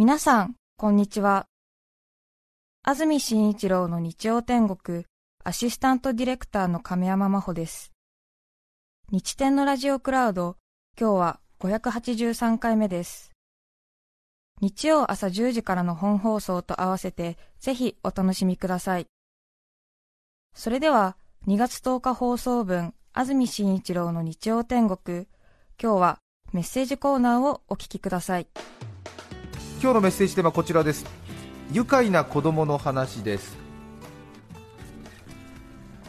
皆さん、こんにちは。安住紳一郎の日曜天国、アシスタントディレクターの亀山真帆です。日天のラジオクラウド、今日は583回目です。日曜朝10時からの本放送と合わせて、ぜひお楽しみください。それでは、2月10日放送分、安住紳一郎の日曜天国、今日はメッセージコーナーをお聞きください。今日のメッセージテーマはこちらです。愉快な子供の話です。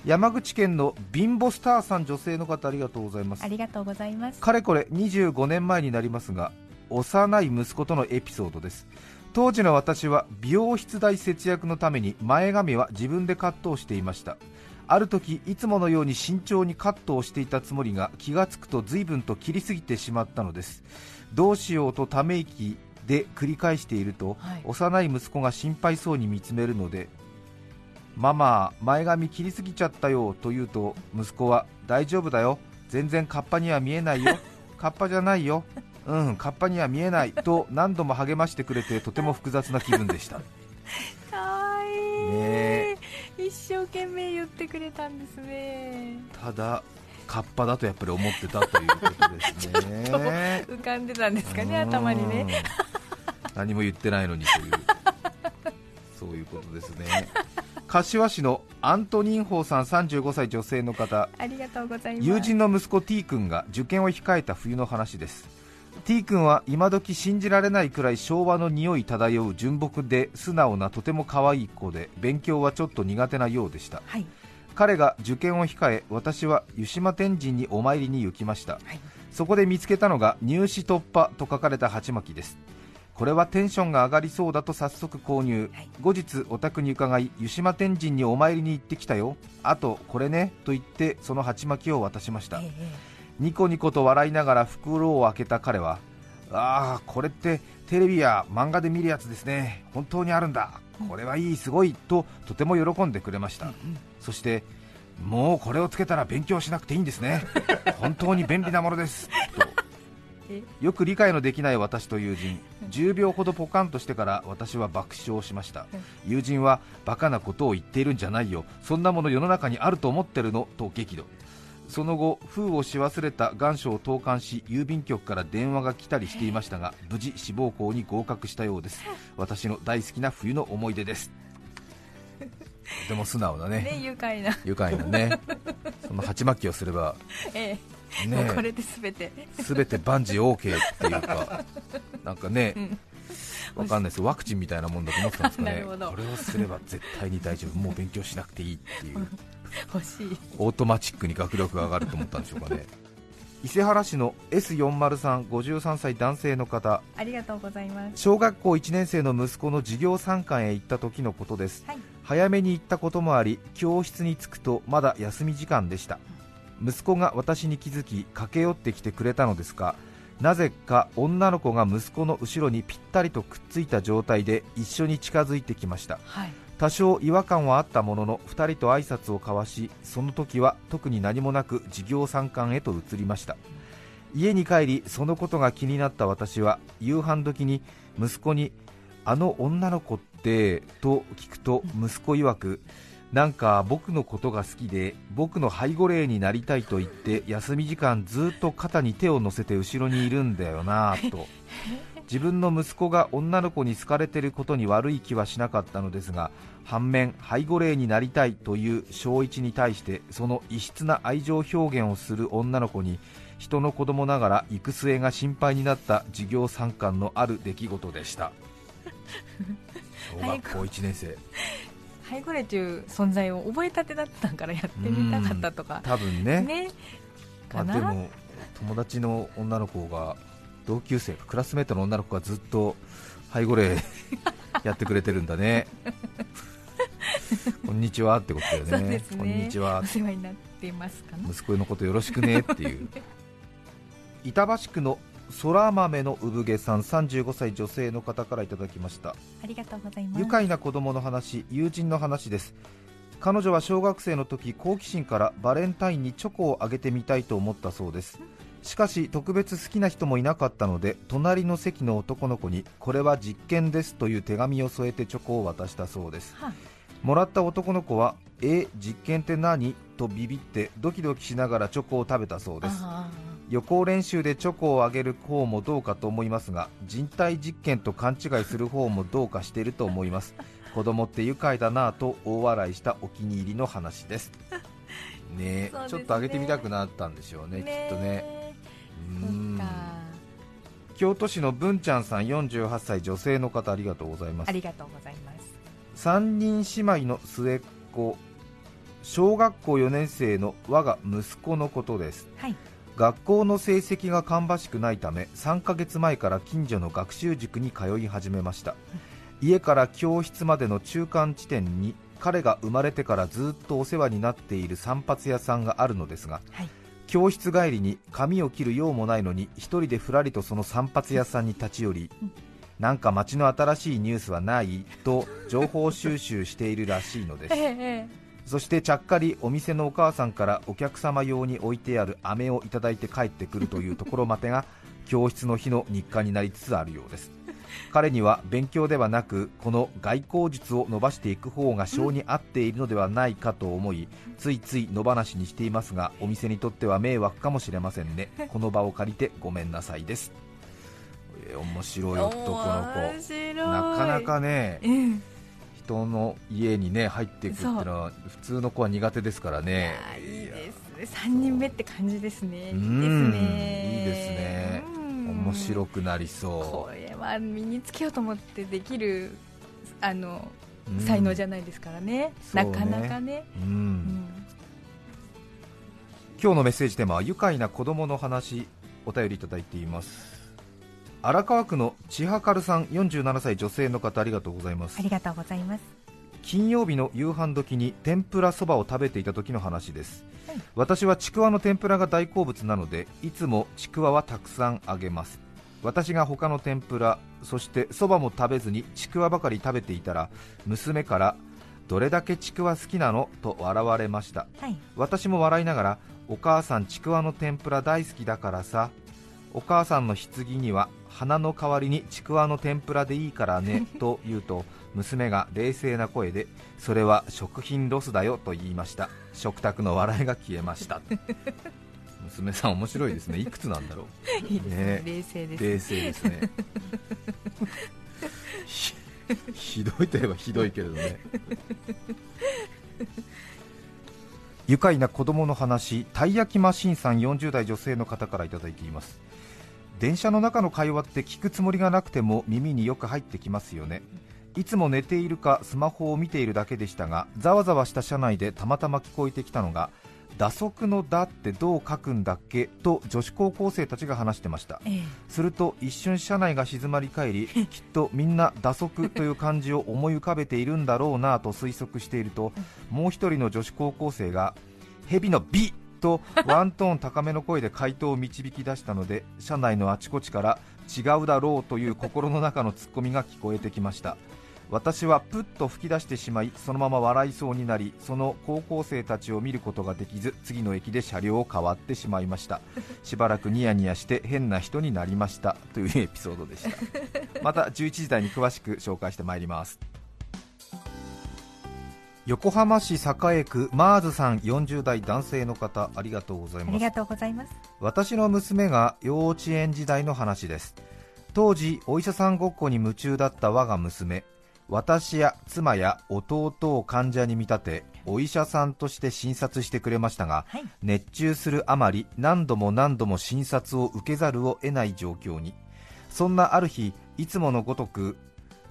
山口県のビンボスターさん女性の方ありがとうございます。ありがとうございます。かれこれ25年前になりますが幼い息子とのエピソードです。当時の私は美容室代節約のために前髪は自分でカットをしていました。ある時いつものように慎重にカットをしていたつもりが気がつくと随分と切りすぎてしまったのです。どうしようとため息で繰り返していると、はい、幼い息子が心配そうに見つめるのでママ、前髪切りすぎちゃったよと言うと息子は大丈夫だよ、全然カッパには見えないよ、カッパじゃないよ、うん、カッパには見えないと何度も励ましてくれてとても複雑な気分でした。かわいい、ね、一生懸命言ってくれたんですね。ただカッパだとやっぱり思ってたということですね。浮かんでたんですかね頭にね何も言ってないのにという。そういうことですね。柏市のアントニンホーさん35歳女性の方。ありがとうございます。友人の息子 T 君が受験を控えた冬の話です。T 君は今時信じられないくらい昭和の匂い漂う純朴で素直なとても可愛い子で勉強はちょっと苦手なようでした、はい、彼が受験を控え私は湯島天神にお参りに行きました、はい、そこで見つけたのが入試突破と書かれた鉢巻きですこれはテンションが上がりそうだと早速購入、はい、後日お宅に伺い湯島天神にお参りに行ってきたよ。あとこれね。と言ってその鉢巻きを渡しました、ええ、ニコニコと笑いながら袋を開けた彼はああこれってテレビや漫画で見るやつですね。本当にあるんだ。これはいいすごい。ととても喜んでくれました、うんうん、そしてもうこれをつけたら勉強しなくていいんですね。本当に便利なものです。とよく理解のできない私と友人。10秒ほどポカンとしてから私は爆笑しました。友人はバカなことを言っているんじゃないよ。そんなもの世の中にあると思ってるの？と激怒。その後封をし忘れた願書を投函し郵便局から電話が来たりしていましたが無事志望校に合格したようです。私の大好きな冬の思い出です。とても素直だね。ね愉快な。愉快なね。その鉢巻きをすれば、ええね、これで全て。全て万事 OK っていうか。なんかね、うん、わかんないです。ワクチンみたいなもんだと思ってたんですかね。これをすれば絶対に大丈夫。もう勉強しなくていいっていう。欲しい。オートマチックに学力が上がると思ったんでしょうかね。伊勢原市の S40353 歳男性の方。ありがとうございます。小学校1年生の息子の授業参観へ行った時のことです、はい、早めに行ったこともあり教室に着くとまだ休み時間でした、息子が私に気づき駆け寄ってきてくれたのですがなぜか女の子が息子の後ろにぴったりとくっついた状態で一緒に近づいてきました、はい、多少違和感はあったものの2人と挨拶を交わしその時は特に何もなく授業参観へと移りました。家に帰りそのことが気になった私は夕飯時に息子にあの女の子って？と聞くと息子曰くなんか僕のことが好きで僕の背後霊になりたいと言って休み時間ずっと肩に手を乗せて後ろにいるんだよなと。自分の息子が女の子に好かれていることに悪い気はしなかったのですが反面背後霊になりたいという小一に対してその異質な愛情表現をする女の子に人の子供ながら行く末が心配になった授業参観のある出来事でした。小学校1年生背後霊という存在を覚えたてだったからやってみたかったとか、多分ね。ね。まあ、でも友達の女の子が同級生クラスメートの女の子がずっと背後霊やってくれてるんだね。こんにちはってことだよね、ね、こんにちは。お世話になっていますか息子のことよろしくねっていう。板橋区の空豆の産毛さん35歳女性の方からいただきました。ありがとうございます。愉快な子供の話友人の話です。彼女は小学生の時好奇心からバレンタインにチョコをあげてみたいと思ったそうです。しかし特別好きな人もいなかったので隣の席の男の子にこれは実験ですという手紙を添えてチョコを渡したそうです。はもらった男の子はえ実験って何？とビビってドキドキしながらチョコを食べたそうです。あ予行練習でチョコをあげる方もどうかと思いますが人体実験と勘違いする方もどうかしていると思います。子供って愉快だなぁと大笑いしたお気に入りの話です。ねね。ちょっとあげてみたくなったんでしょうねーきっとね。えうん。か。京都市の文ちゃんさん48歳女性の方ありがとうございます。ありがとうございます。3人姉妹の末っ子小学校4年生の我が息子のことです。はい学校の成績が芳しくないため3ヶ月前から近所の学習塾に通い始めました。家から教室までの中間地点に彼が生まれてからずっとお世話になっている散髪屋さんがあるのですがはい。教室帰りに髪を切る用もないのに一人でふらりとその散髪屋さんに立ち寄りなんか街の新しいニュースはない？と情報収集しているらしいのです。ええそしてちゃっかりお店のお母さんからお客様用に置いてある飴をいただいて帰ってくるというところまでが教室の日の日課になりつつあるようです。彼には勉強ではなくこの外交術を伸ばしていく方が性に合っているのではないかと思いついつい野放しにしていますがお店にとっては迷惑かもしれませんね。この場を借りてごめんなさいです。えー面白い男の子。なかなかねうん人の家にね入っていくっていうのは普通の子は苦手ですからね。いいですね。三人目って感じですね。いいですうんね。いいですね。うん。面白くなりこそれは身につけようと思ってできるあの才能じゃないですからね、なかなかね、今日のメッセージテーマは愉快な子供の話お便りいただいています荒川区の千葉かるさん47歳女性の方ありがとうございます。ありがとうございます。金曜日の夕飯時に天ぷらそばを食べていた時の話です、はい。私はちくわの天ぷらが大好物なのでいつもちくわはたくさんあげます。私が他の天ぷらそしてそばも食べずにちくわばかり食べていたら娘からどれだけちくわ好きなのと笑われました。はい。私も笑いながらお母さんちくわの天ぷら大好きだからさお母さんの棺には花の代わりにちくわの天ぷらでいいからね と言うと娘が冷静な声でそれは食品ロスだよと言いました。食卓の笑いが消えました。娘さん面白いですね。いくつなんだろいいですね。ね。冷静ですう冷静ですね。ひひどいといえばひどいけれどね。愉快な子供の話たい焼きマシンさん40代女性の方からいただいています電車の中の会話って聞くつもりがなくても耳によく入ってきますよね。いつも寝ているかスマホを見ているだけでしたがざわざわした車内でたまたま聞こえてきたのが打足の「だ」ってどう書くんだっけ？と女子高校生たちが話してました。ええ。すると一瞬車内が静まり返り きっとみんな打足という漢字を思い浮かべているんだろうなと推測しているともう一人の女子高校生が蛇の美とワントーン高めの声で回答を導き出したので車内のあちこちから違うだろうという心の中のツッコミが聞こえてきました。私はプッと吹き出してしまいそのまま笑いそうになりその高校生たちを見ることができず次の駅で車両を変わってしまいました。しばらくニヤニヤして変な人になりました。というエピソードでした。また11時台に詳しく紹介してまいります。横浜市栄区マーズさん40代男性の方ありがとうございます。ありがとうございます。私の娘が幼稚園時代の話です。当時お医者さんごっこに夢中だった我が娘。私や妻や弟を患者に見立てお医者さんとして診察してくれましたがはい。熱中するあまり何度も何度も診察を受けざるを得ない状況に。そんなある日いつものごとく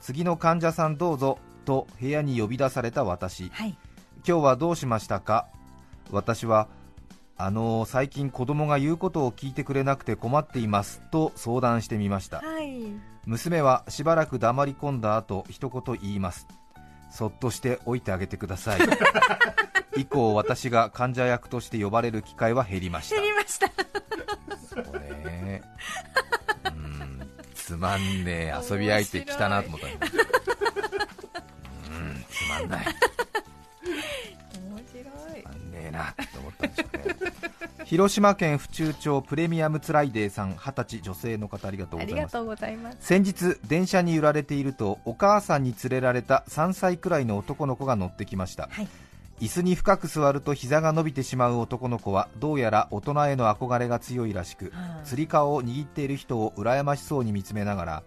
次の患者さんどうぞと部屋に呼び出された私。はい。今日はどうしましたか？私はあのー最近子供が言うことを聞いてくれなくて困っています。と相談してみました。はい。娘はしばらく黙り込んだ後一言言います。そっとしておいてあげてください。以降私が患者役として呼ばれる機会は減りました。知りました。そうね。うん。つまんねえ。遊び相手来たなと思った広島県府中町プレミアムツライデーさん二十歳女性の方ありがとうございます。先日電車に揺られているとお母さんに連れられた3歳くらいの男の子が乗ってきました、はい。椅子に深く座ると膝が伸びてしまう男の子はどうやら大人への憧れが強いらしくはあ。つり革を握っている人を羨ましそうに見つめながら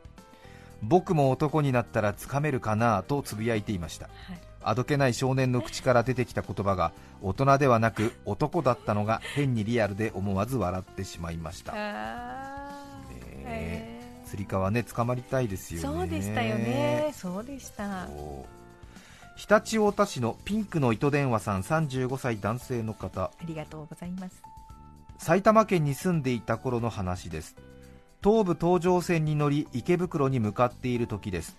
僕も男になったらつかめるかなとつぶやいていました。はいあどけない少年の口から出てきた言葉が大人ではなく男だったのが変にリアルで思わず笑ってしまいました、ねつり革ね捕まりたいですーよね。そうでしたよね。そうでした。常陸太田市のピンクの糸電話さん35歳男性の方。ありがとうございます。埼玉県に住んでいた頃の話です。東武東上線に乗り池袋に向かっている時です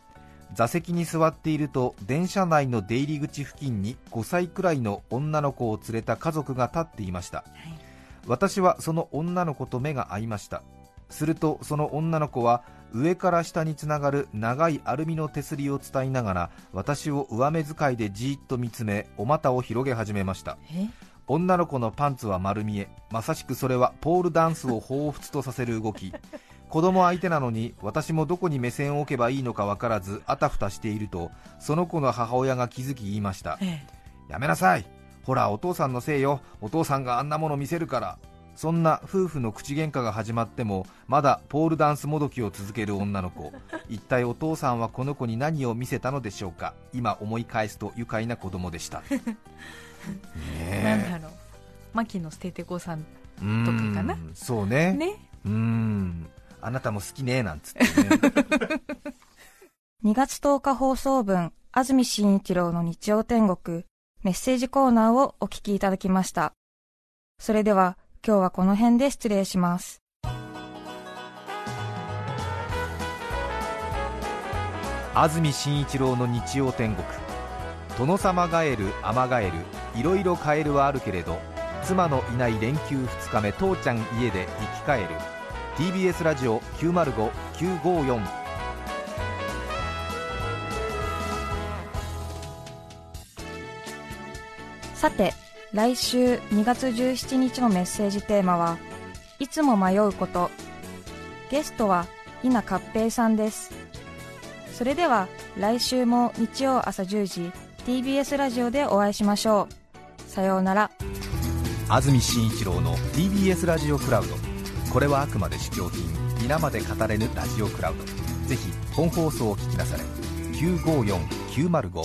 座席に座っていると電車内の出入り口付近に5歳くらいの女の子を連れた家族が立っていました。はい私はその女の子と目が合いました。するとその女の子は上から下につながる長いアルミの手すりを伝いながら私を上目遣いでじーっと見つめお股を広げ始めました。え？女の子のパンツは丸見えまさしくそれはポールダンスを彷彿とさせる動き子供相手なのに私もどこに目線を置けばいいのか分からずあたふたしているとその子の母親が気づき言いました。えやめなさい。ほらお父さんのせいよ。お父さんがあんなもの見せるから。そんな夫婦の口喧嘩が始まってもまだポールダンスもどきを続ける女の子。一体お父さんはこの子に何を見せたのでしょうか。今思い返すと愉快な子供でした。ねえ。なんだろう。牧野捨ててこさんとかかな。そうね。ね。うーんあなたも好きねなんつってね2月10日放送分、安住紳一郎の日曜天国、メッセージコーナーをお聞きいただきました。それでは、今日はこの辺で失礼します。安住紳一郎の日曜天国殿様ガエルアマガエルいろいろカエルはあるけれど妻のいない連休2日目父ちゃん家で生き返る TBS ラジオ905954さて、来週2月17日のメッセージテーマは、いつも迷うこと。ゲストは稲勝平さんです。それでは来週も日曜朝10時 TBS ラジオでお会いしましょう。さようなら。安住紳一郎の TBS ラジオクラウドこれはあくまで試供品皆まで語れぬラジオクラウド。ぜひ本放送を聞きなされ。954905